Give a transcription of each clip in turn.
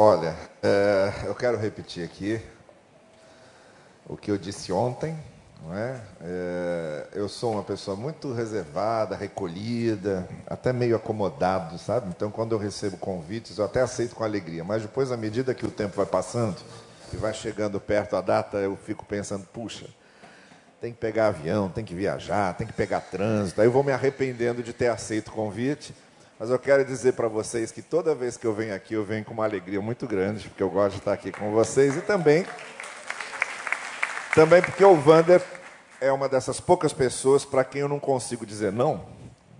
Olha, é, eu quero repetir aqui o que eu disse ontem. Não é? é? eu sou uma pessoa muito reservada, recolhida, até meio acomodado, sabe? Então, quando eu recebo convites, eu até aceito com alegria. Mas depois, à medida que o tempo vai passando e vai chegando perto a data, eu fico pensando: puxa, tem que pegar avião, tem que viajar, tem que pegar trânsito. Aí eu vou me arrependendo de ter aceito o convite. Mas eu quero dizer para vocês que toda vez que eu venho aqui, eu venho com uma alegria muito grande, porque eu gosto de estar aqui com vocês e também também porque o Vander é uma dessas poucas pessoas para quem eu não consigo dizer não.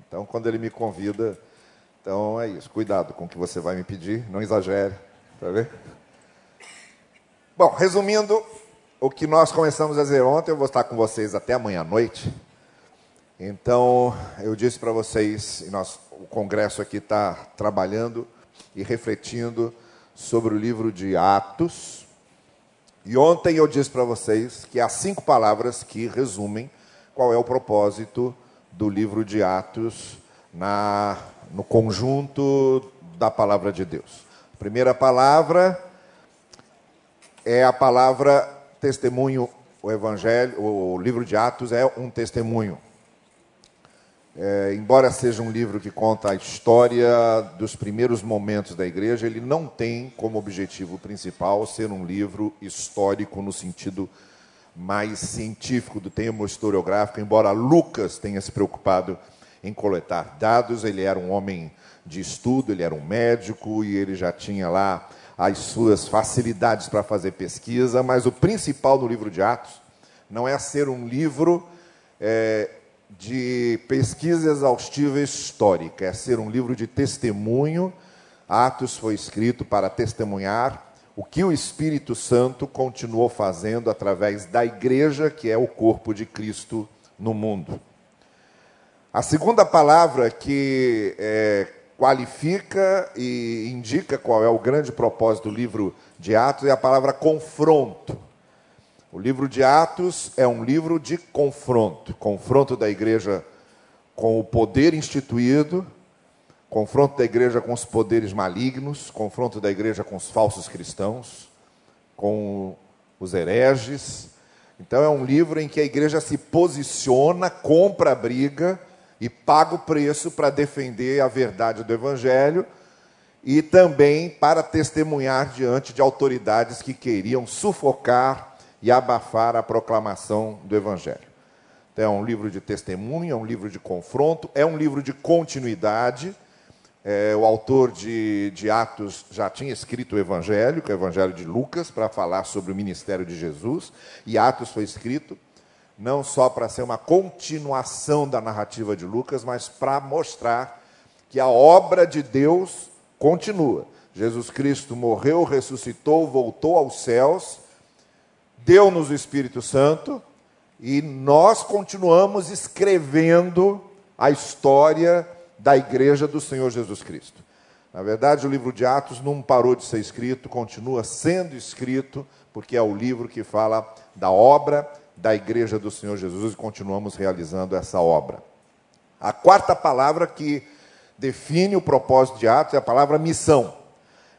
Então, quando ele me convida, então é isso. Cuidado com o que você vai me pedir, não exagere, tá ver? Bom, resumindo o que nós começamos a dizer ontem, eu vou estar com vocês até amanhã à noite. Então, eu disse para vocês, e nós, o congresso aqui está trabalhando e refletindo sobre o livro de Atos. E ontem eu disse para vocês que há cinco palavras que resumem qual é o propósito do livro de Atos na, no conjunto da palavra de Deus. A primeira palavra é a palavra testemunho. O Evangelho, o livro de Atos é um testemunho. É, embora seja um livro que conta a história dos primeiros momentos da igreja, ele não tem como objetivo principal ser um livro histórico no sentido mais científico do termo historiográfico, embora Lucas tenha se preocupado em coletar dados, ele era um homem de estudo, ele era um médico e ele já tinha lá as suas facilidades para fazer pesquisa, mas o principal do livro de Atos não é ser um livro é, de pesquisa exaustiva histórica, é ser um livro de testemunho. Atos foi escrito para testemunhar o que o Espírito Santo continuou fazendo através da igreja, que é o corpo de Cristo no mundo. A segunda palavra que é, qualifica e indica qual é o grande propósito do livro de Atos é a palavra confronto. O livro de Atos é um livro de confronto confronto da igreja com o poder instituído, confronto da igreja com os poderes malignos, confronto da igreja com os falsos cristãos, com os hereges. Então, é um livro em que a igreja se posiciona, compra a briga e paga o preço para defender a verdade do evangelho e também para testemunhar diante de autoridades que queriam sufocar e abafar a proclamação do Evangelho. Então, é um livro de testemunho, é um livro de confronto, é um livro de continuidade. É, o autor de, de, Atos já tinha escrito o Evangelho, que é o Evangelho de Lucas, para falar sobre o ministério de Jesus, e Atos foi escrito não só para ser uma continuação da narrativa de Lucas, mas para mostrar que a obra de Deus continua. Jesus Cristo morreu, ressuscitou, voltou aos céus deu-nos o Espírito Santo e nós continuamos escrevendo a história da igreja do Senhor Jesus Cristo. Na verdade, o livro de Atos não parou de ser escrito, continua sendo escrito, porque é o livro que fala da obra da igreja do Senhor Jesus e continuamos realizando essa obra. A quarta palavra que define o propósito de Atos é a palavra missão.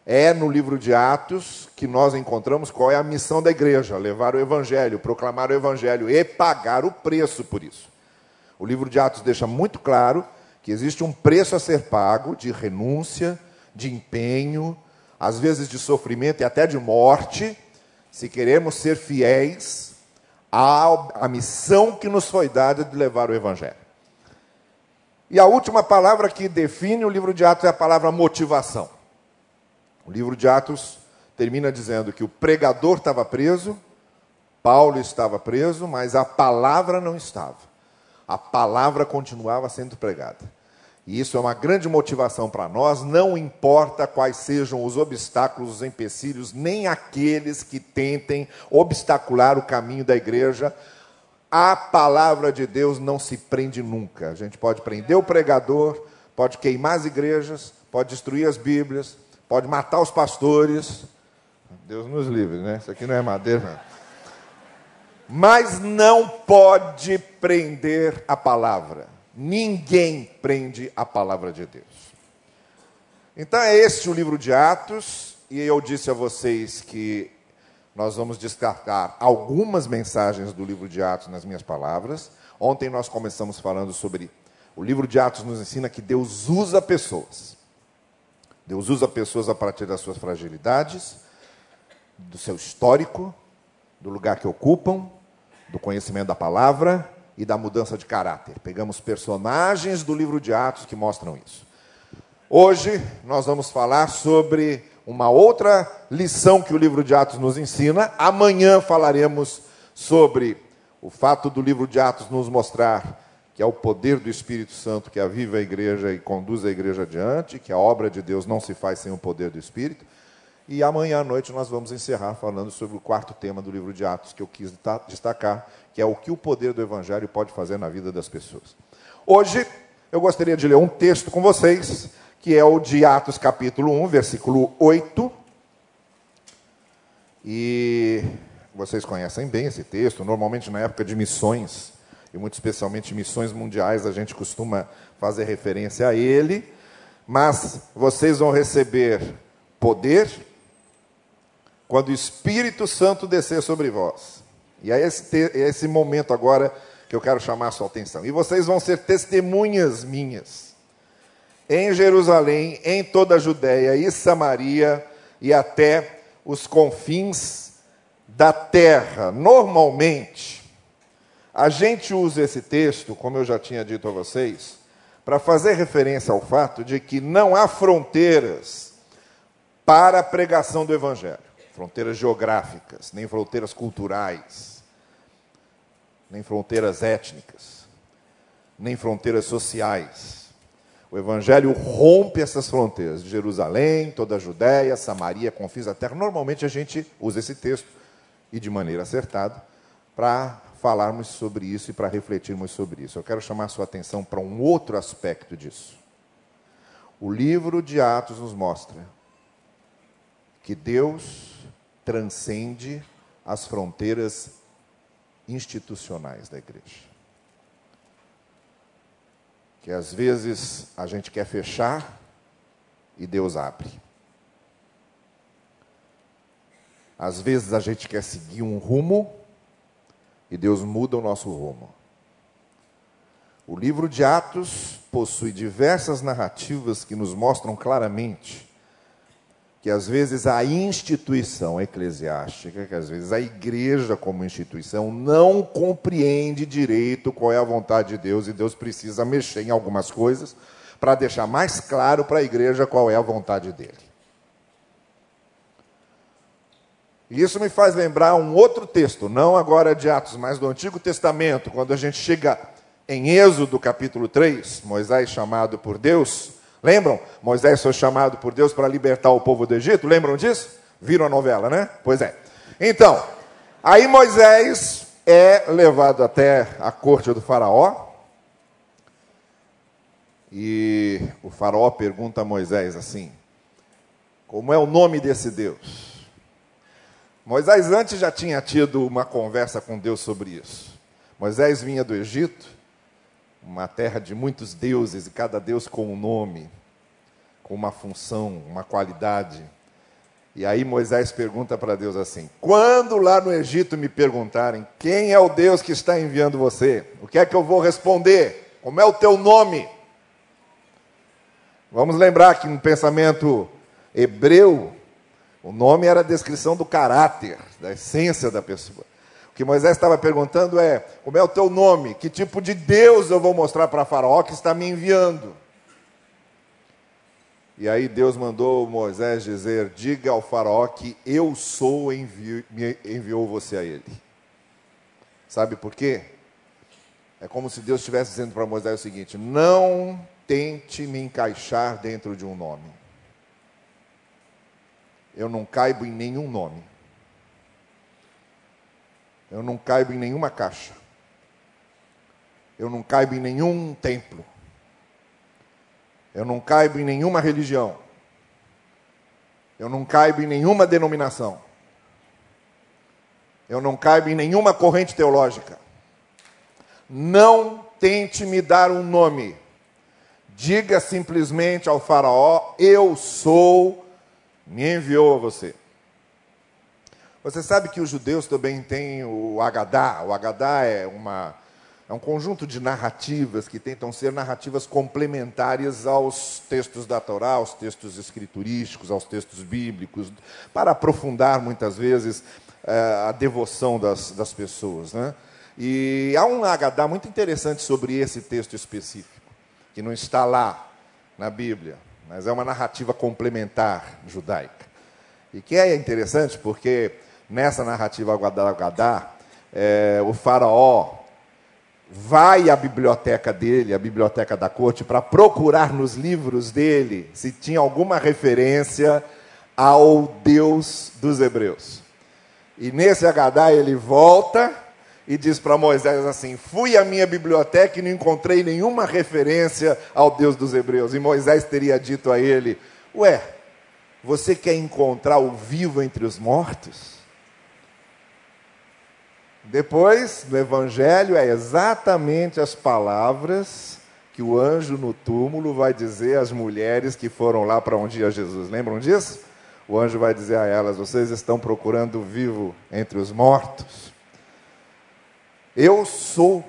É no livro de Atos que nós encontramos qual é a missão da igreja: levar o evangelho, proclamar o evangelho e pagar o preço por isso. O livro de Atos deixa muito claro que existe um preço a ser pago de renúncia, de empenho, às vezes de sofrimento e até de morte, se queremos ser fiéis à, à missão que nos foi dada de levar o evangelho. E a última palavra que define o livro de Atos é a palavra motivação. O livro de Atos termina dizendo que o pregador estava preso, Paulo estava preso, mas a palavra não estava. A palavra continuava sendo pregada. E isso é uma grande motivação para nós, não importa quais sejam os obstáculos, os empecilhos, nem aqueles que tentem obstacular o caminho da igreja. A palavra de Deus não se prende nunca. A gente pode prender o pregador, pode queimar as igrejas, pode destruir as Bíblias, pode matar os pastores. Deus nos livre, né? Isso aqui não é madeira, não. Mas não pode prender a palavra. Ninguém prende a palavra de Deus. Então é este o livro de Atos, e eu disse a vocês que nós vamos descartar algumas mensagens do livro de Atos nas minhas palavras. Ontem nós começamos falando sobre o livro de Atos nos ensina que Deus usa pessoas. Deus usa pessoas a partir das suas fragilidades, do seu histórico, do lugar que ocupam, do conhecimento da palavra e da mudança de caráter. Pegamos personagens do livro de Atos que mostram isso. Hoje nós vamos falar sobre uma outra lição que o livro de Atos nos ensina. Amanhã falaremos sobre o fato do livro de Atos nos mostrar que é o poder do Espírito Santo que aviva a igreja e conduz a igreja adiante, que a obra de Deus não se faz sem o poder do Espírito. E amanhã à noite nós vamos encerrar falando sobre o quarto tema do livro de Atos que eu quis destacar, que é o que o poder do Evangelho pode fazer na vida das pessoas. Hoje eu gostaria de ler um texto com vocês que é o de Atos capítulo 1, versículo 8. E vocês conhecem bem esse texto, normalmente na época de missões, e muito especialmente missões mundiais, a gente costuma fazer referência a ele. Mas vocês vão receber poder quando o Espírito Santo descer sobre vós. E é esse, é esse momento agora que eu quero chamar a sua atenção. E vocês vão ser testemunhas minhas em Jerusalém, em toda a Judéia e Samaria e até os confins da terra. Normalmente, a gente usa esse texto, como eu já tinha dito a vocês, para fazer referência ao fato de que não há fronteiras para a pregação do Evangelho fronteiras geográficas, nem fronteiras culturais, nem fronteiras étnicas, nem fronteiras sociais o Evangelho rompe essas fronteiras Jerusalém, toda a Judéia, Samaria, confins da terra. Normalmente a gente usa esse texto, e de maneira acertada, para falarmos sobre isso e para refletirmos sobre isso. Eu quero chamar a sua atenção para um outro aspecto disso. O livro de Atos nos mostra que Deus transcende as fronteiras institucionais da igreja que às vezes a gente quer fechar e Deus abre. Às vezes a gente quer seguir um rumo e Deus muda o nosso rumo. O livro de Atos possui diversas narrativas que nos mostram claramente que às vezes a instituição eclesiástica, que às vezes a igreja como instituição não compreende direito qual é a vontade de Deus e Deus precisa mexer em algumas coisas para deixar mais claro para a igreja qual é a vontade dele. E isso me faz lembrar um outro texto, não agora de Atos, mas do Antigo Testamento, quando a gente chega em Êxodo capítulo 3, Moisés chamado por Deus, Lembram? Moisés foi chamado por Deus para libertar o povo do Egito. Lembram disso? Viram a novela, né? Pois é. Então, aí Moisés é levado até a corte do Faraó. E o Faraó pergunta a Moisés assim: Como é o nome desse Deus? Moisés antes já tinha tido uma conversa com Deus sobre isso. Moisés vinha do Egito uma terra de muitos deuses e cada deus com um nome, uma função, uma qualidade. E aí Moisés pergunta para Deus assim: Quando lá no Egito me perguntarem quem é o Deus que está enviando você, o que é que eu vou responder? Como é o teu nome? Vamos lembrar que no pensamento hebreu, o nome era a descrição do caráter, da essência da pessoa que Moisés estava perguntando é: como é o teu nome? Que tipo de Deus eu vou mostrar para Faraó que está me enviando? E aí Deus mandou Moisés dizer: diga ao Faraó que eu sou, envio, me enviou você a ele. Sabe por quê? É como se Deus estivesse dizendo para Moisés o seguinte: não tente me encaixar dentro de um nome. Eu não caibo em nenhum nome. Eu não caibo em nenhuma caixa. Eu não caibo em nenhum templo. Eu não caibo em nenhuma religião. Eu não caibo em nenhuma denominação. Eu não caibo em nenhuma corrente teológica. Não tente me dar um nome. Diga simplesmente ao Faraó: Eu sou me enviou a você. Você sabe que os judeus também têm o Agadá. O Agadá é, uma, é um conjunto de narrativas que tentam ser narrativas complementares aos textos da Torá, aos textos escriturísticos, aos textos bíblicos, para aprofundar muitas vezes é, a devoção das, das pessoas. Né? E há um Agadá muito interessante sobre esse texto específico, que não está lá na Bíblia, mas é uma narrativa complementar judaica. E que é interessante porque nessa narrativa Agadá, é, o faraó vai à biblioteca dele, a biblioteca da corte, para procurar nos livros dele se tinha alguma referência ao Deus dos hebreus. E nesse Agadá ele volta e diz para Moisés assim: Fui à minha biblioteca e não encontrei nenhuma referência ao Deus dos Hebreus. E Moisés teria dito a ele: Ué, você quer encontrar o vivo entre os mortos? Depois, no Evangelho, é exatamente as palavras que o anjo no túmulo vai dizer às mulheres que foram lá para onde ia Jesus. Lembram disso? O anjo vai dizer a elas: Vocês estão procurando o vivo entre os mortos. Eu sou,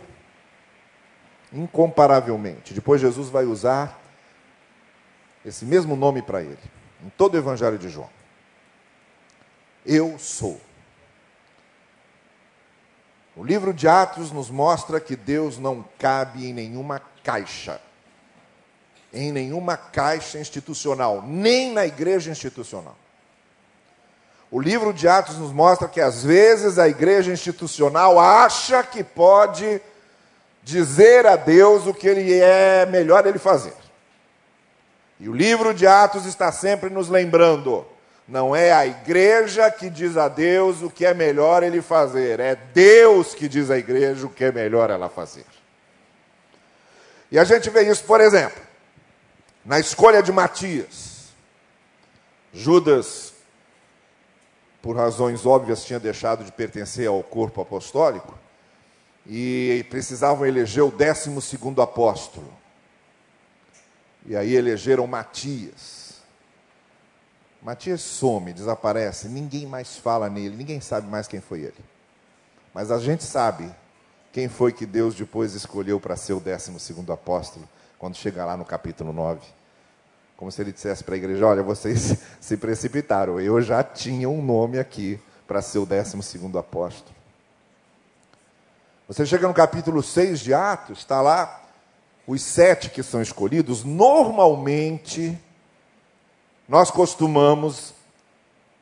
incomparavelmente. Depois Jesus vai usar esse mesmo nome para ele, em todo o Evangelho de João. Eu sou. O livro de Atos nos mostra que Deus não cabe em nenhuma caixa, em nenhuma caixa institucional, nem na igreja institucional. O livro de Atos nos mostra que às vezes a igreja institucional acha que pode dizer a Deus o que ele é melhor ele fazer. E o livro de Atos está sempre nos lembrando: não é a igreja que diz a Deus o que é melhor ele fazer, é Deus que diz à igreja o que é melhor ela fazer. E a gente vê isso, por exemplo, na escolha de Matias. Judas por razões óbvias, tinha deixado de pertencer ao corpo apostólico e precisavam eleger o décimo segundo apóstolo. E aí elegeram Matias. Matias some, desaparece, ninguém mais fala nele, ninguém sabe mais quem foi ele. Mas a gente sabe quem foi que Deus depois escolheu para ser o décimo segundo apóstolo, quando chega lá no capítulo 9. Como se ele dissesse para a igreja: Olha, vocês se precipitaram, eu já tinha um nome aqui para ser o décimo segundo apóstolo. Você chega no capítulo 6 de Atos, está lá os sete que são escolhidos. Normalmente, nós costumamos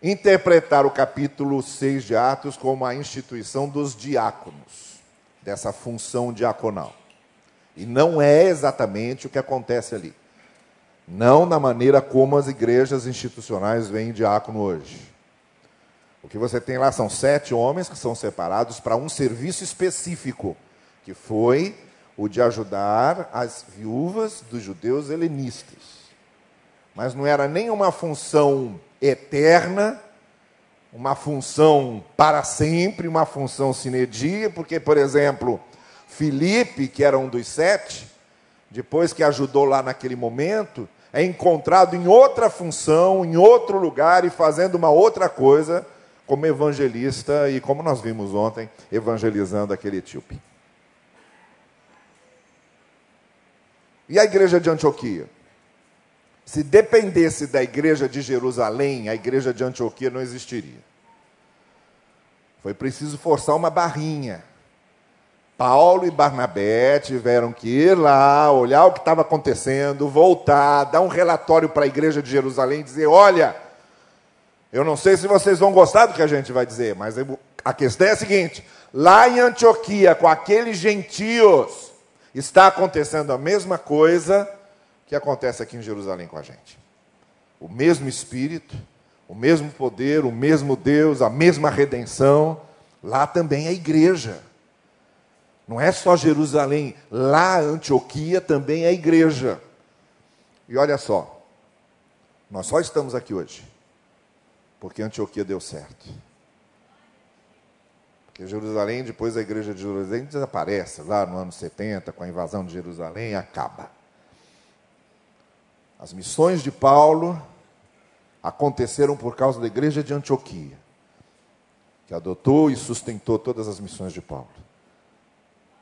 interpretar o capítulo 6 de Atos como a instituição dos diáconos, dessa função diaconal. E não é exatamente o que acontece ali. Não na maneira como as igrejas institucionais veem diácono hoje. O que você tem lá são sete homens que são separados para um serviço específico, que foi o de ajudar as viúvas dos judeus helenistas. Mas não era nem uma função eterna, uma função para sempre, uma função sine die, porque, por exemplo, Filipe, que era um dos sete, depois que ajudou lá naquele momento, é encontrado em outra função, em outro lugar e fazendo uma outra coisa, como evangelista e, como nós vimos ontem, evangelizando aquele etíope. E a igreja de Antioquia? Se dependesse da igreja de Jerusalém, a igreja de Antioquia não existiria. Foi preciso forçar uma barrinha. Paulo e Barnabé tiveram que ir lá, olhar o que estava acontecendo, voltar, dar um relatório para a igreja de Jerusalém, dizer: olha, eu não sei se vocês vão gostar do que a gente vai dizer, mas a questão é a seguinte: lá em Antioquia, com aqueles gentios, está acontecendo a mesma coisa que acontece aqui em Jerusalém com a gente. O mesmo Espírito, o mesmo poder, o mesmo Deus, a mesma redenção, lá também é igreja. Não é só Jerusalém, lá Antioquia também é igreja. E olha só, nós só estamos aqui hoje porque Antioquia deu certo. Porque Jerusalém, depois a igreja de Jerusalém desaparece, lá no ano 70, com a invasão de Jerusalém, acaba. As missões de Paulo aconteceram por causa da igreja de Antioquia, que adotou e sustentou todas as missões de Paulo.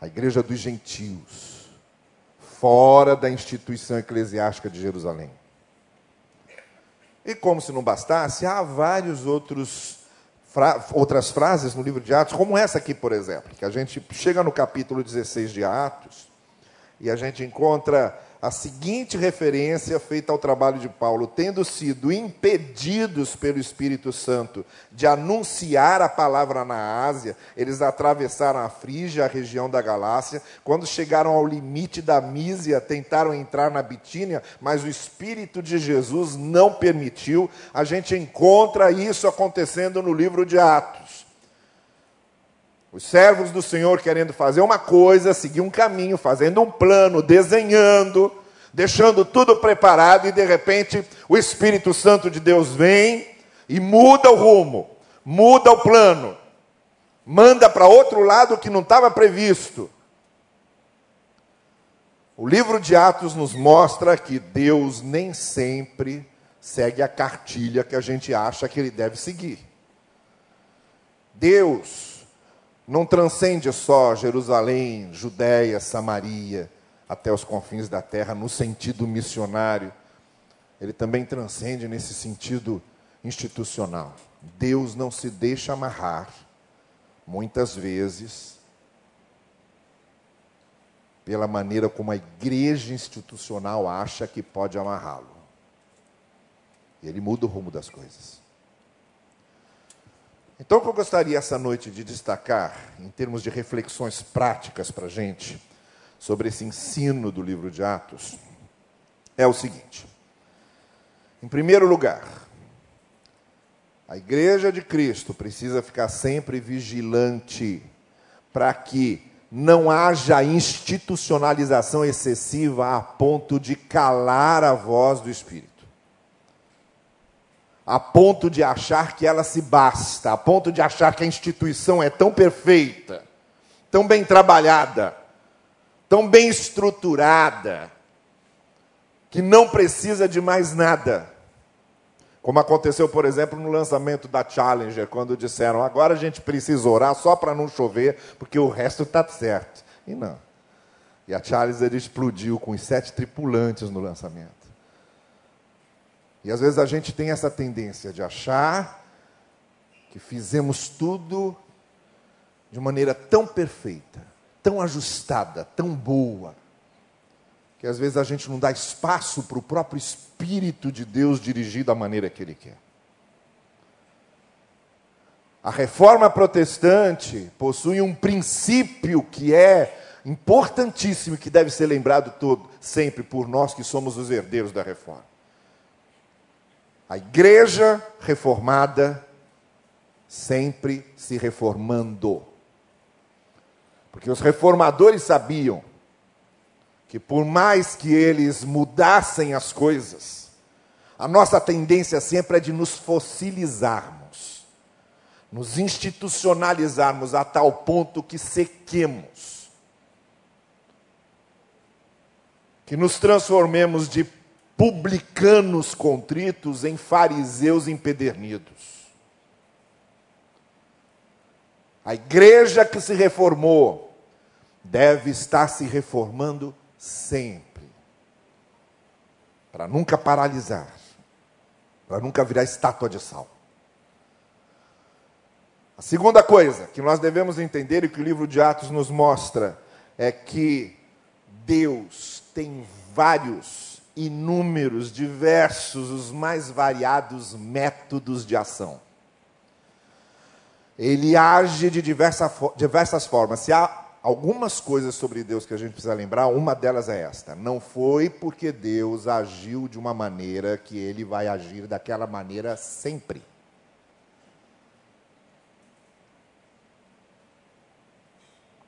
A igreja dos gentios, fora da instituição eclesiástica de Jerusalém. E como se não bastasse, há vários outros fra outras frases no livro de Atos, como essa aqui, por exemplo, que a gente chega no capítulo 16 de Atos e a gente encontra a seguinte referência feita ao trabalho de Paulo: tendo sido impedidos pelo Espírito Santo de anunciar a palavra na Ásia, eles atravessaram a Frígia, a região da Galácia. Quando chegaram ao limite da Mísia, tentaram entrar na Bitínia, mas o Espírito de Jesus não permitiu. A gente encontra isso acontecendo no livro de Atos. Os servos do Senhor querendo fazer uma coisa, seguir um caminho, fazendo um plano, desenhando, deixando tudo preparado e de repente o Espírito Santo de Deus vem e muda o rumo, muda o plano, manda para outro lado que não estava previsto. O livro de Atos nos mostra que Deus nem sempre segue a cartilha que a gente acha que ele deve seguir. Deus não transcende só Jerusalém, Judéia, Samaria, até os confins da terra, no sentido missionário. Ele também transcende nesse sentido institucional. Deus não se deixa amarrar, muitas vezes, pela maneira como a igreja institucional acha que pode amarrá-lo. Ele muda o rumo das coisas. Então, o que eu gostaria essa noite de destacar, em termos de reflexões práticas para a gente, sobre esse ensino do livro de Atos, é o seguinte: em primeiro lugar, a igreja de Cristo precisa ficar sempre vigilante para que não haja institucionalização excessiva a ponto de calar a voz do Espírito a ponto de achar que ela se basta, a ponto de achar que a instituição é tão perfeita, tão bem trabalhada, tão bem estruturada, que não precisa de mais nada. Como aconteceu, por exemplo, no lançamento da Challenger, quando disseram: agora a gente precisa orar só para não chover, porque o resto está certo. E não. E a Challenger explodiu com os sete tripulantes no lançamento. E às vezes a gente tem essa tendência de achar que fizemos tudo de maneira tão perfeita, tão ajustada, tão boa, que às vezes a gente não dá espaço para o próprio Espírito de Deus dirigir da maneira que Ele quer. A reforma protestante possui um princípio que é importantíssimo e que deve ser lembrado todo, sempre por nós que somos os herdeiros da reforma. A igreja reformada sempre se reformando. Porque os reformadores sabiam que por mais que eles mudassem as coisas, a nossa tendência sempre é de nos fossilizarmos, nos institucionalizarmos a tal ponto que sequemos, que nos transformemos de publicanos contritos em fariseus empedernidos. A igreja que se reformou deve estar se reformando sempre, para nunca paralisar, para nunca virar estátua de sal. A segunda coisa que nós devemos entender e que o livro de Atos nos mostra é que Deus tem vários inúmeros, diversos, os mais variados métodos de ação. Ele age de diversa, diversas formas. Se há algumas coisas sobre Deus que a gente precisa lembrar, uma delas é esta: não foi porque Deus agiu de uma maneira que ele vai agir daquela maneira sempre.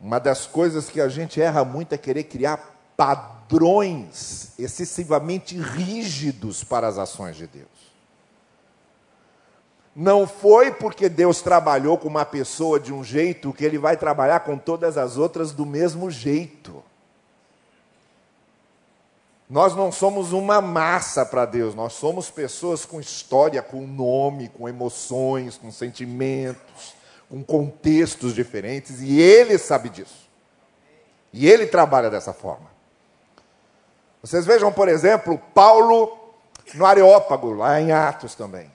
Uma das coisas que a gente erra muito é querer criar padrões excessivamente rígidos para as ações de Deus. Não foi porque Deus trabalhou com uma pessoa de um jeito que ele vai trabalhar com todas as outras do mesmo jeito. Nós não somos uma massa para Deus, nós somos pessoas com história, com nome, com emoções, com sentimentos, com contextos diferentes, e Ele sabe disso. E Ele trabalha dessa forma. Vocês vejam, por exemplo, Paulo no Areópago, lá em Atos também.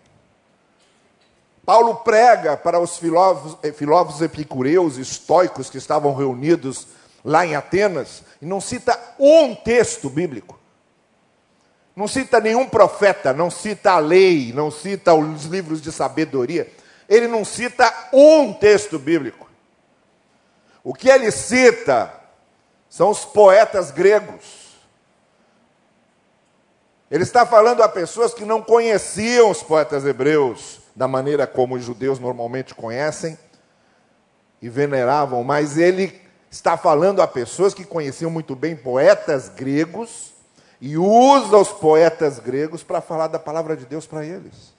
Paulo prega para os filósofos, eh, filósofos epicureus, estoicos que estavam reunidos lá em Atenas, e não cita um texto bíblico. Não cita nenhum profeta, não cita a lei, não cita os livros de sabedoria. Ele não cita um texto bíblico. O que ele cita são os poetas gregos. Ele está falando a pessoas que não conheciam os poetas hebreus da maneira como os judeus normalmente conhecem e veneravam, mas ele está falando a pessoas que conheciam muito bem poetas gregos e usa os poetas gregos para falar da palavra de Deus para eles.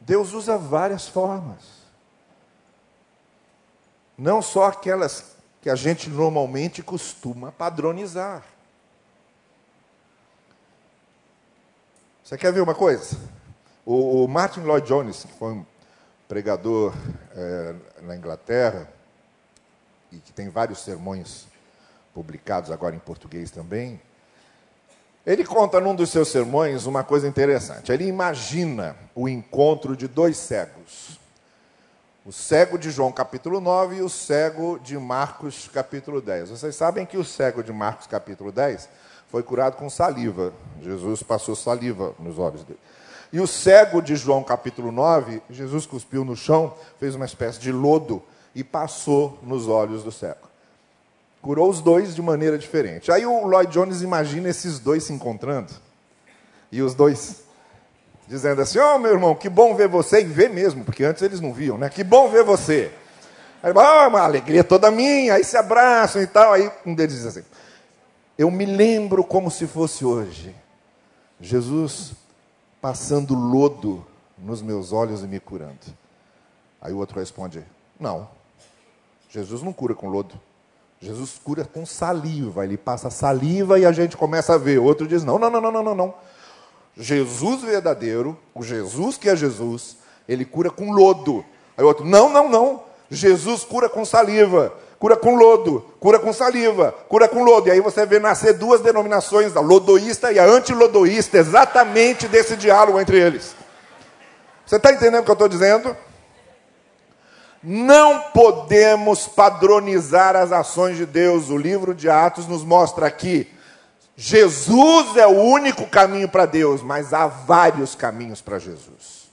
Deus usa várias formas. Não só aquelas que a gente normalmente costuma padronizar. Você quer ver uma coisa? O, Martin Lloyd Jones, que foi um pregador é, na Inglaterra e que tem vários sermões publicados agora em português também, ele conta num dos seus sermões uma coisa interessante. Ele imagina o encontro de dois cegos. O cego de João capítulo 9 e o cego de Marcos capítulo 10. Vocês sabem que o cego de Marcos capítulo 10 foi curado com saliva. Jesus passou saliva nos olhos dele. E o cego de João capítulo 9, Jesus cuspiu no chão, fez uma espécie de lodo e passou nos olhos do cego. Curou os dois de maneira diferente. Aí o Lloyd Jones imagina esses dois se encontrando. E os dois dizendo assim: Ó, oh, meu irmão, que bom ver você. E ver mesmo, porque antes eles não viam, né? Que bom ver você. Aí, ah, uma alegria toda minha. Aí se abraçam e tal. Aí um deles diz assim: Eu me lembro como se fosse hoje. Jesus passando lodo nos meus olhos e me curando. Aí o outro responde: Não, Jesus não cura com lodo. Jesus cura com saliva, ele passa saliva e a gente começa a ver. Outro diz: não, não, não, não, não, não. Jesus verdadeiro, o Jesus que é Jesus, ele cura com lodo. Aí outro: não, não, não. Jesus cura com saliva, cura com lodo, cura com saliva, cura com lodo. E aí você vê nascer duas denominações, a lodoísta e a antilodoísta, exatamente desse diálogo entre eles. Você está entendendo o que eu estou dizendo? Não podemos padronizar as ações de Deus. O livro de Atos nos mostra aqui. Jesus é o único caminho para Deus, mas há vários caminhos para Jesus.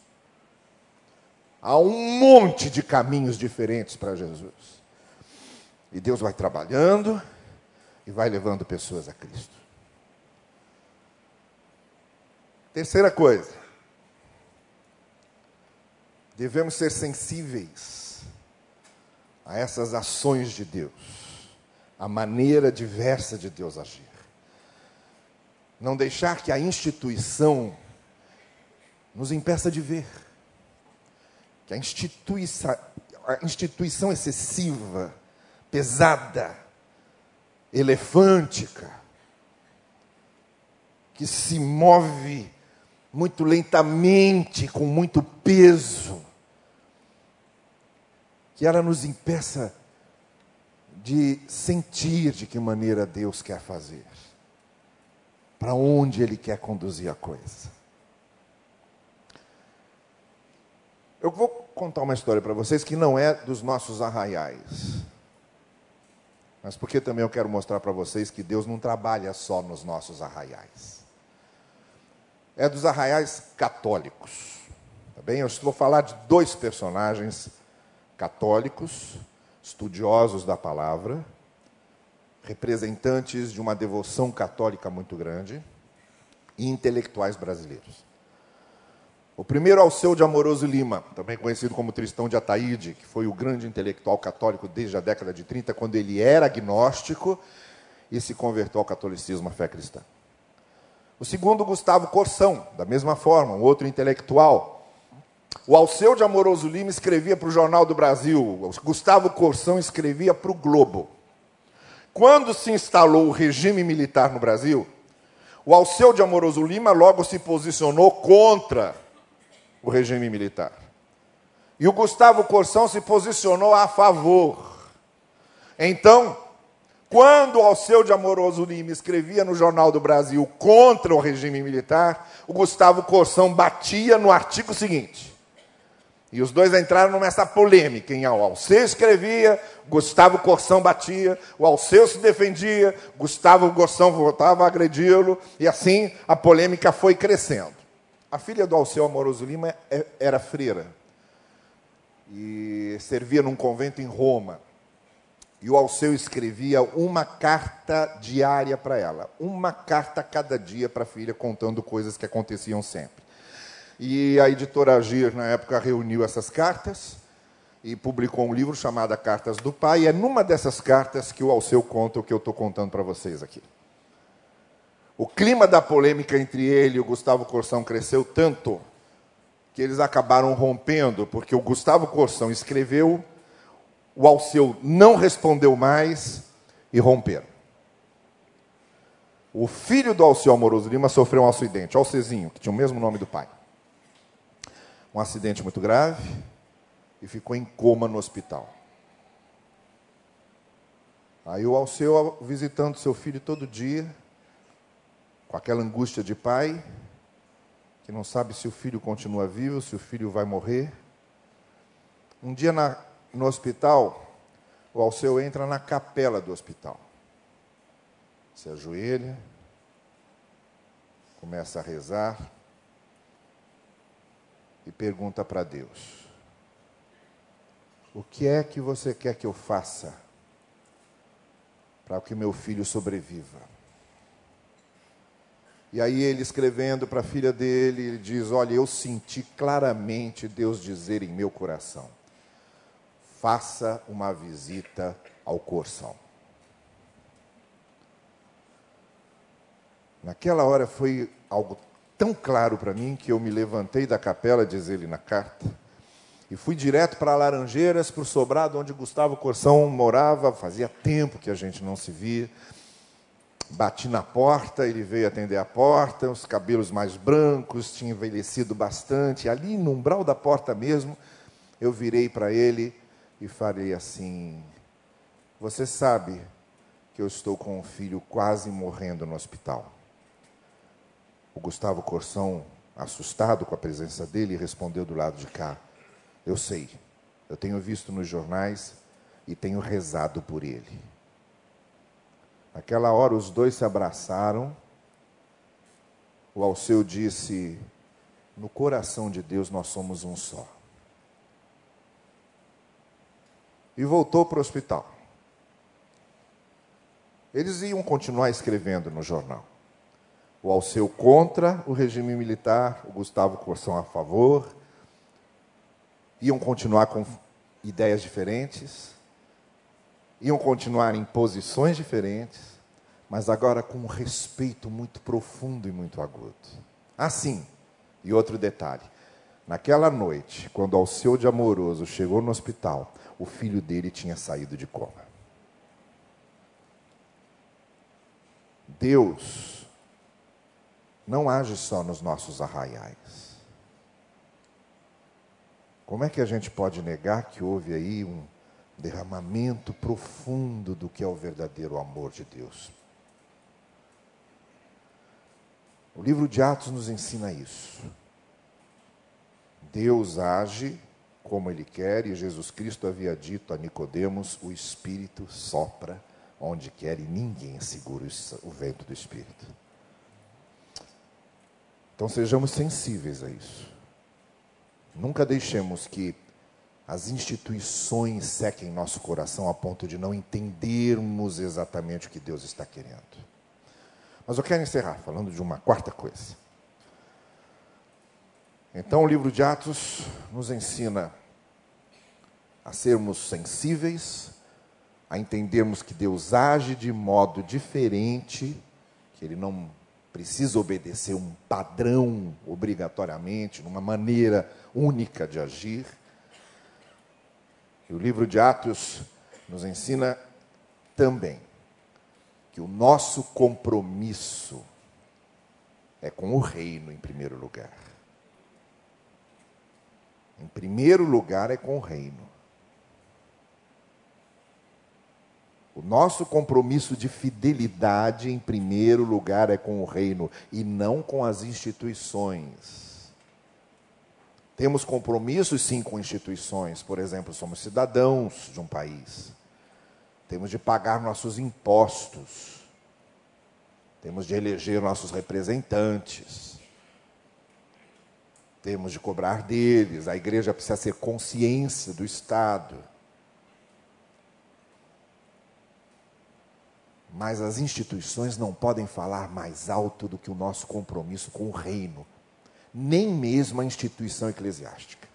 Há um monte de caminhos diferentes para Jesus. E Deus vai trabalhando e vai levando pessoas a Cristo. Terceira coisa, devemos ser sensíveis a essas ações de Deus, a maneira diversa de Deus agir. Não deixar que a instituição nos impeça de ver. Que a instituição, a instituição excessiva, pesada, elefântica, que se move muito lentamente, com muito peso, que ela nos impeça de sentir de que maneira Deus quer fazer, para onde Ele quer conduzir a coisa. Eu vou contar uma história para vocês que não é dos nossos arraiais, mas porque também eu quero mostrar para vocês que Deus não trabalha só nos nossos arraiais. É dos arraiais católicos. Tá bem? Eu vou falar de dois personagens católicos, estudiosos da palavra, representantes de uma devoção católica muito grande e intelectuais brasileiros. O primeiro Alceu de Amoroso Lima, também conhecido como Tristão de Ataíde, que foi o grande intelectual católico desde a década de 30, quando ele era agnóstico e se converteu ao catolicismo, à fé cristã. O segundo, Gustavo Corsão, da mesma forma, um outro intelectual o Alceu de Amoroso Lima escrevia para o Jornal do Brasil, Gustavo Corsão escrevia para o Globo. Quando se instalou o regime militar no Brasil, o Alceu de Amoroso Lima logo se posicionou contra o regime militar. E o Gustavo Corsão se posicionou a favor. Então, quando Alceu de Amoroso Lima escrevia no Jornal do Brasil contra o regime militar, o Gustavo Corsão batia no artigo seguinte. E os dois entraram nessa polêmica. Em o Alceu escrevia, Gustavo Corsão batia, o Alceu se defendia, Gustavo Corsão voltava a agredi-lo, e assim a polêmica foi crescendo. A filha do Alceu Amoroso Lima é, era freira e servia num convento em Roma. E o Alceu escrevia uma carta diária para ela, uma carta cada dia para a filha, contando coisas que aconteciam sempre. E a editora Agir, na época, reuniu essas cartas e publicou um livro chamado Cartas do Pai. E é numa dessas cartas que o Alceu conta o que eu estou contando para vocês aqui. O clima da polêmica entre ele e o Gustavo Corsão cresceu tanto que eles acabaram rompendo, porque o Gustavo Corsão escreveu o Alceu não respondeu mais e romperam. O filho do Alceu Amoroso Lima sofreu um acidente, Alcezinho, que tinha o mesmo nome do pai. Um acidente muito grave e ficou em coma no hospital. Aí o Alceu visitando seu filho todo dia, com aquela angústia de pai, que não sabe se o filho continua vivo, se o filho vai morrer. Um dia na, no hospital, o Alceu entra na capela do hospital. Se ajoelha, começa a rezar e pergunta para Deus: O que é que você quer que eu faça para que meu filho sobreviva? E aí ele escrevendo para a filha dele, ele diz: Olha, eu senti claramente Deus dizer em meu coração: faça uma visita ao Corção. Naquela hora foi algo tão claro para mim que eu me levantei da capela, diz ele na carta, e fui direto para Laranjeiras, para o sobrado onde Gustavo Corção morava. Fazia tempo que a gente não se via. Bati na porta, ele veio atender a porta, os cabelos mais brancos, tinha envelhecido bastante. Ali no umbral da porta mesmo, eu virei para ele e falei assim: Você sabe que eu estou com um filho quase morrendo no hospital. O Gustavo Corsão, assustado com a presença dele, respondeu do lado de cá: Eu sei, eu tenho visto nos jornais e tenho rezado por ele. Naquela hora, os dois se abraçaram. O Alceu disse: No coração de Deus nós somos um só. e voltou para o hospital. Eles iam continuar escrevendo no jornal. O Alceu contra o regime militar, o Gustavo Corsão a favor. Iam continuar com ideias diferentes, iam continuar em posições diferentes, mas agora com um respeito muito profundo e muito agudo. Assim, e outro detalhe: naquela noite, quando Alceu de Amoroso chegou no hospital, o filho dele tinha saído de coma. Deus não age só nos nossos arraiais. Como é que a gente pode negar que houve aí um derramamento profundo do que é o verdadeiro amor de Deus? O livro de Atos nos ensina isso. Deus age como ele quer, e Jesus Cristo havia dito a Nicodemos: o Espírito sopra onde quer e ninguém segura o vento do Espírito. Então sejamos sensíveis a isso. Nunca deixemos que as instituições sequem nosso coração a ponto de não entendermos exatamente o que Deus está querendo. Mas eu quero encerrar falando de uma quarta coisa. Então, o livro de Atos nos ensina a sermos sensíveis, a entendermos que Deus age de modo diferente, que Ele não precisa obedecer um padrão obrigatoriamente, numa maneira única de agir. E o livro de Atos nos ensina também que o nosso compromisso é com o reino em primeiro lugar. Em primeiro lugar é com o reino. O nosso compromisso de fidelidade, em primeiro lugar, é com o reino e não com as instituições. Temos compromissos, sim, com instituições. Por exemplo, somos cidadãos de um país. Temos de pagar nossos impostos. Temos de eleger nossos representantes. Temos de cobrar deles. A igreja precisa ser consciência do Estado. Mas as instituições não podem falar mais alto do que o nosso compromisso com o reino, nem mesmo a instituição eclesiástica.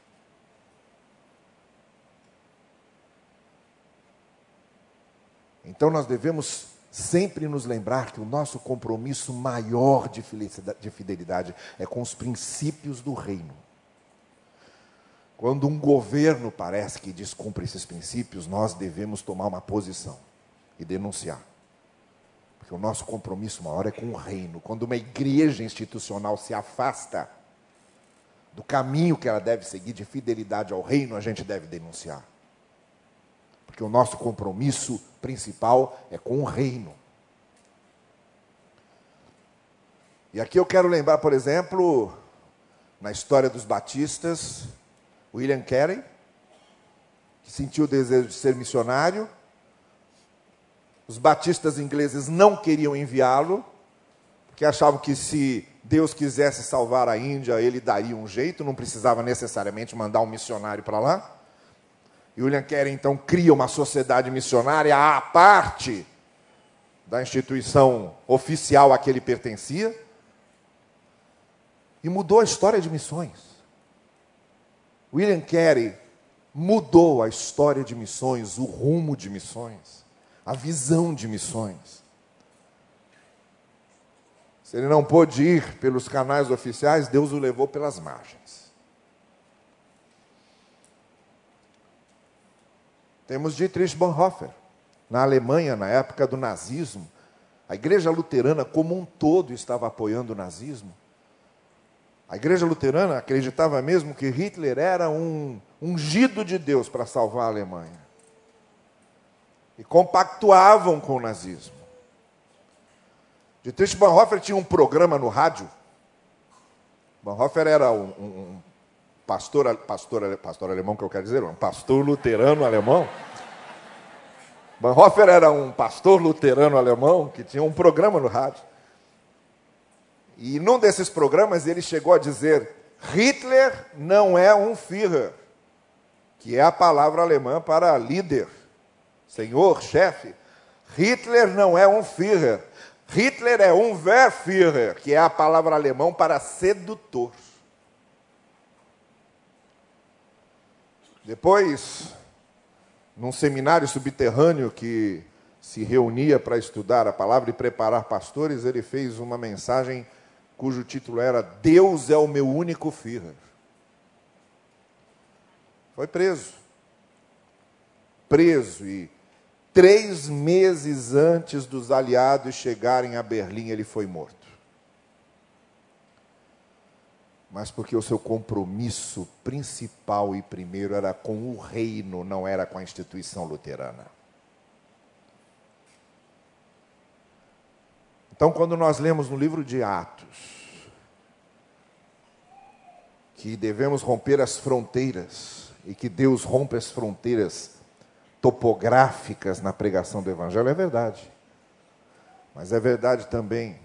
Então nós devemos sempre nos lembrar que o nosso compromisso maior de fidelidade é com os princípios do reino. Quando um governo parece que descumpre esses princípios, nós devemos tomar uma posição e denunciar. Porque o nosso compromisso maior é com o reino. Quando uma igreja institucional se afasta do caminho que ela deve seguir de fidelidade ao reino, a gente deve denunciar. Porque o nosso compromisso principal é com o reino. E aqui eu quero lembrar, por exemplo, na história dos batistas, William Carey, que sentiu o desejo de ser missionário, os batistas ingleses não queriam enviá-lo, porque achavam que se Deus quisesse salvar a Índia, ele daria um jeito, não precisava necessariamente mandar um missionário para lá. E William Carey então cria uma sociedade missionária à parte da instituição oficial a que ele pertencia e mudou a história de missões. William Carey mudou a história de missões, o rumo de missões a visão de missões. Se ele não pôde ir pelos canais oficiais, Deus o levou pelas margens. Temos Dietrich Bonhoeffer, na Alemanha, na época do nazismo. A igreja luterana, como um todo, estava apoiando o nazismo. A igreja luterana acreditava mesmo que Hitler era um ungido de Deus para salvar a Alemanha e compactuavam com o nazismo. Dietrich Bonhoeffer tinha um programa no rádio. Bonhoeffer era um, um, pastor, pastor, pastor alemão, que eu quero dizer, um pastor luterano alemão. Bonhoeffer era um pastor luterano alemão que tinha um programa no rádio. E num desses programas ele chegou a dizer: Hitler não é um Führer, que é a palavra alemã para líder senhor, chefe, Hitler não é um Führer. Hitler é um Verführer, que é a palavra alemão para sedutor. Depois, num seminário subterrâneo que se reunia para estudar a palavra e preparar pastores, ele fez uma mensagem cujo título era Deus é o meu único Führer. Foi preso. Preso e Três meses antes dos aliados chegarem a Berlim, ele foi morto. Mas porque o seu compromisso principal e primeiro era com o reino, não era com a instituição luterana. Então, quando nós lemos no livro de Atos que devemos romper as fronteiras e que Deus rompe as fronteiras topográficas na pregação do Evangelho, é verdade. Mas é verdade também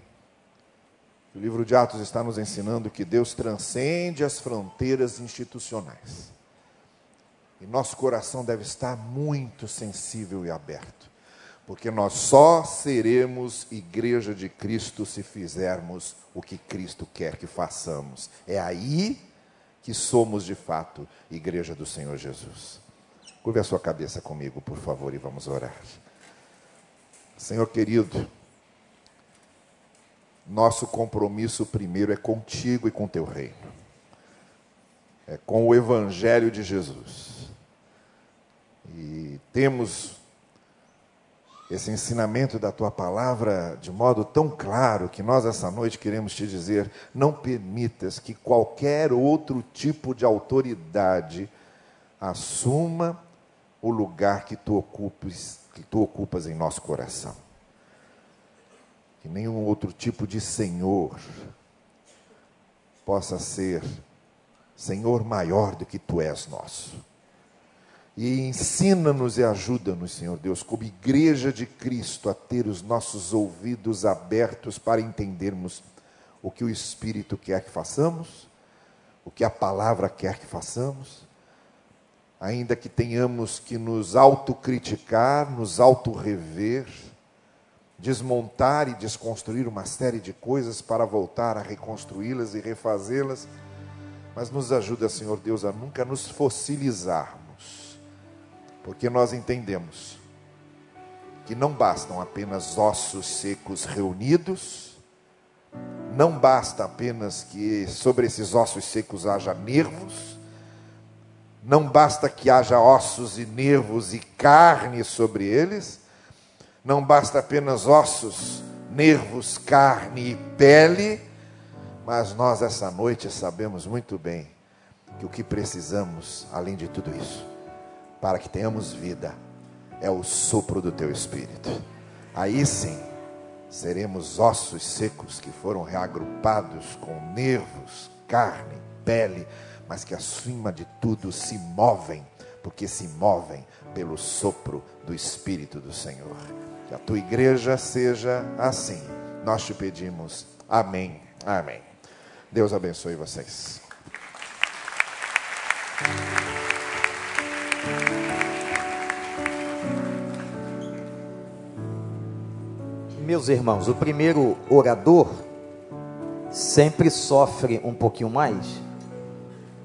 que o livro de Atos está nos ensinando que Deus transcende as fronteiras institucionais. E nosso coração deve estar muito sensível e aberto, porque nós só seremos igreja de Cristo se fizermos o que Cristo quer que façamos. É aí que somos de fato igreja do Senhor Jesus. Curve a sua cabeça comigo, por favor, e vamos orar. Senhor querido, nosso compromisso primeiro é contigo e com teu reino. É com o Evangelho de Jesus. E temos esse ensinamento da tua palavra de modo tão claro que nós essa noite queremos te dizer: não permitas que qualquer outro tipo de autoridade assuma o lugar que tu ocupas, que tu ocupas em nosso coração. Que nenhum outro tipo de senhor possa ser senhor maior do que tu és nosso. E ensina-nos e ajuda-nos, Senhor Deus, como igreja de Cristo, a ter os nossos ouvidos abertos para entendermos o que o Espírito quer que façamos, o que a palavra quer que façamos, ainda que tenhamos que nos autocriticar, nos autorrever, desmontar e desconstruir uma série de coisas para voltar a reconstruí-las e refazê-las, mas nos ajuda, Senhor Deus, a nunca nos fossilizarmos, porque nós entendemos que não bastam apenas ossos secos reunidos, não basta apenas que sobre esses ossos secos haja nervos, não basta que haja ossos e nervos e carne sobre eles, não basta apenas ossos, nervos, carne e pele, mas nós essa noite sabemos muito bem que o que precisamos, além de tudo isso, para que tenhamos vida, é o sopro do teu espírito. Aí sim, seremos ossos secos que foram reagrupados com nervos, carne, pele mas que acima de tudo se movem, porque se movem pelo sopro do Espírito do Senhor. Que a tua igreja seja assim. Nós te pedimos. Amém. Amém. Deus abençoe vocês. Meus irmãos, o primeiro orador sempre sofre um pouquinho mais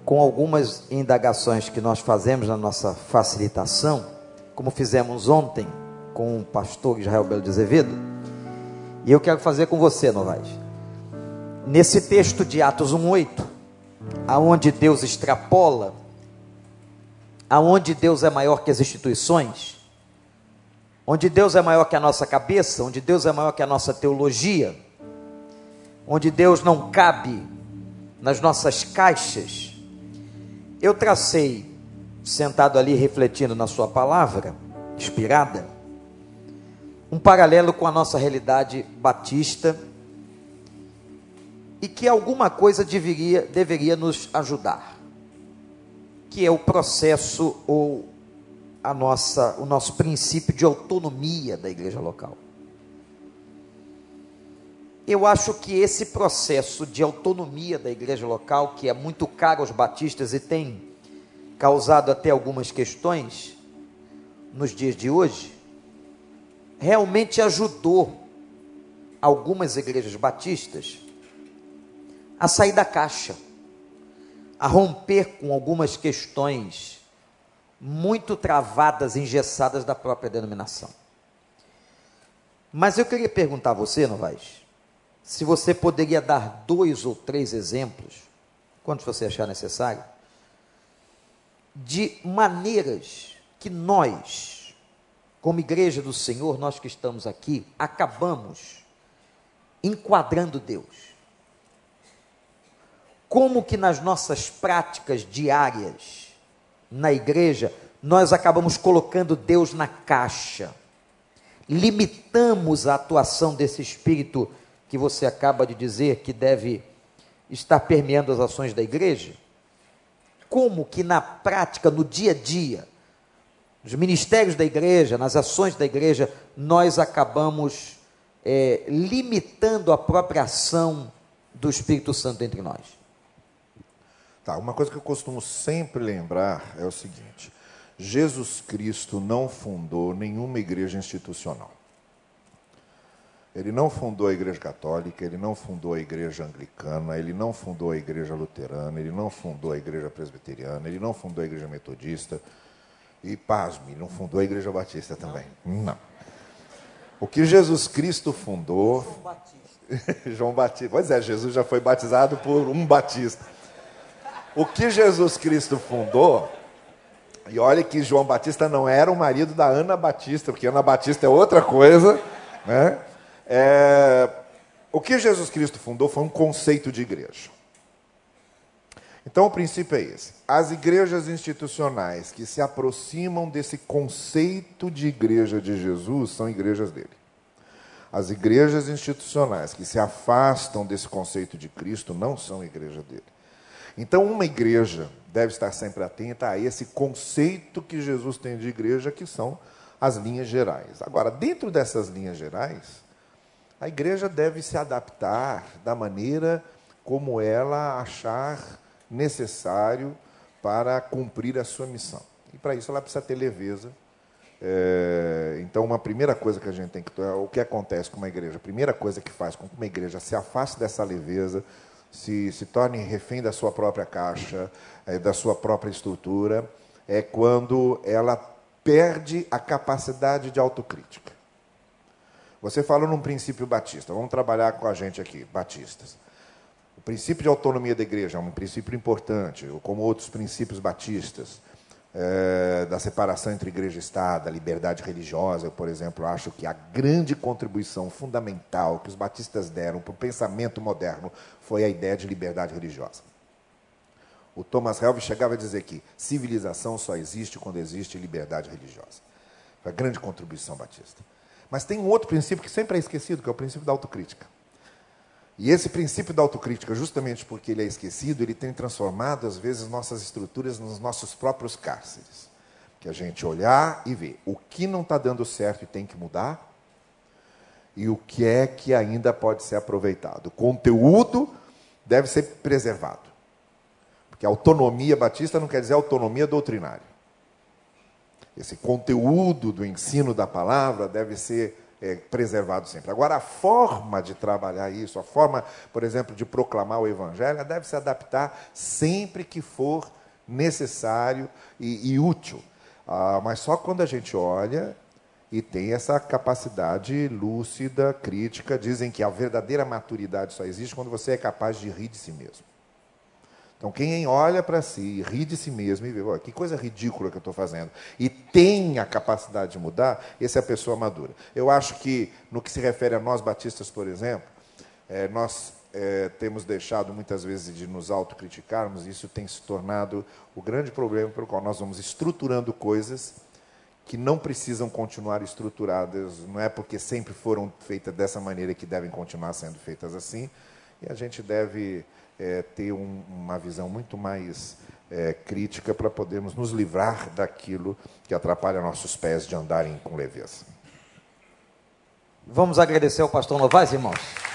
com algumas indagações que nós fazemos na nossa facilitação, como fizemos ontem com o pastor Israel Belo de Azevedo, e eu quero fazer com você, Novaes. Nesse texto de Atos 1:8, aonde Deus extrapola, aonde Deus é maior que as instituições, onde Deus é maior que a nossa cabeça, onde Deus é maior que a nossa teologia, onde Deus não cabe nas nossas caixas, eu tracei, sentado ali refletindo na Sua palavra, inspirada, um paralelo com a nossa realidade batista e que alguma coisa deveria, deveria nos ajudar, que é o processo ou a nossa, o nosso princípio de autonomia da igreja local. Eu acho que esse processo de autonomia da igreja local, que é muito caro aos batistas e tem causado até algumas questões nos dias de hoje, realmente ajudou algumas igrejas batistas a sair da caixa, a romper com algumas questões muito travadas, engessadas da própria denominação. Mas eu queria perguntar a você, Novaes, se você poderia dar dois ou três exemplos, quantos você achar necessário, de maneiras que nós, como igreja do Senhor, nós que estamos aqui, acabamos enquadrando Deus. Como que nas nossas práticas diárias na igreja, nós acabamos colocando Deus na caixa, limitamos a atuação desse Espírito que você acaba de dizer que deve estar permeando as ações da igreja? Como que na prática, no dia a dia, nos ministérios da igreja, nas ações da igreja, nós acabamos é, limitando a própria ação do Espírito Santo entre nós? Tá, uma coisa que eu costumo sempre lembrar é o seguinte: Jesus Cristo não fundou nenhuma igreja institucional. Ele não fundou a Igreja Católica, ele não fundou a Igreja Anglicana, ele não fundou a Igreja Luterana, ele não fundou a Igreja Presbiteriana, ele não fundou a Igreja Metodista. E, pasme, não fundou a Igreja Batista também. Não. O que Jesus Cristo fundou. João Batista. João Batista. Pois é, Jesus já foi batizado por um Batista. O que Jesus Cristo fundou E olha que João Batista não era o marido da Ana Batista, porque Ana Batista é outra coisa. Né? É, o que Jesus Cristo fundou foi um conceito de igreja. Então o princípio é esse. As igrejas institucionais que se aproximam desse conceito de igreja de Jesus são igrejas dele. As igrejas institucionais que se afastam desse conceito de Cristo não são igreja dele. Então, uma igreja deve estar sempre atenta a esse conceito que Jesus tem de igreja, que são as linhas gerais. Agora, dentro dessas linhas gerais, a igreja deve se adaptar da maneira como ela achar necessário para cumprir a sua missão. E para isso ela precisa ter leveza. É, então, uma primeira coisa que a gente tem que. O que acontece com uma igreja? A primeira coisa que faz com que uma igreja se afaste dessa leveza, se, se torne refém da sua própria caixa, é, da sua própria estrutura, é quando ela perde a capacidade de autocrítica. Você falou num princípio batista, vamos trabalhar com a gente aqui, batistas. O princípio de autonomia da igreja é um princípio importante, como outros princípios batistas, é, da separação entre igreja e Estado, a liberdade religiosa. Eu, por exemplo, acho que a grande contribuição fundamental que os batistas deram para o pensamento moderno foi a ideia de liberdade religiosa. O Thomas Helve chegava a dizer que civilização só existe quando existe liberdade religiosa. Foi a grande contribuição batista. Mas tem um outro princípio que sempre é esquecido, que é o princípio da autocrítica. E esse princípio da autocrítica, justamente porque ele é esquecido, ele tem transformado, às vezes, nossas estruturas nos nossos próprios cárceres. Que a gente olhar e ver o que não está dando certo e tem que mudar, e o que é que ainda pode ser aproveitado. O conteúdo deve ser preservado. Porque autonomia batista não quer dizer autonomia doutrinária. Esse conteúdo do ensino da palavra deve ser é, preservado sempre. Agora, a forma de trabalhar isso, a forma, por exemplo, de proclamar o Evangelho, deve se adaptar sempre que for necessário e, e útil. Ah, mas só quando a gente olha e tem essa capacidade lúcida, crítica, dizem que a verdadeira maturidade só existe quando você é capaz de rir de si mesmo. Então, quem olha para si, ri de si mesmo e vê, que coisa ridícula que eu estou fazendo, e tem a capacidade de mudar, essa é a pessoa madura. Eu acho que, no que se refere a nós batistas, por exemplo, é, nós é, temos deixado muitas vezes de nos autocriticarmos, e isso tem se tornado o grande problema pelo qual nós vamos estruturando coisas que não precisam continuar estruturadas, não é porque sempre foram feitas dessa maneira que devem continuar sendo feitas assim, e a gente deve é, ter um, uma visão muito mais é, crítica para podermos nos livrar daquilo que atrapalha nossos pés de andarem com leveza. Vamos agradecer ao pastor Novaes, irmãos.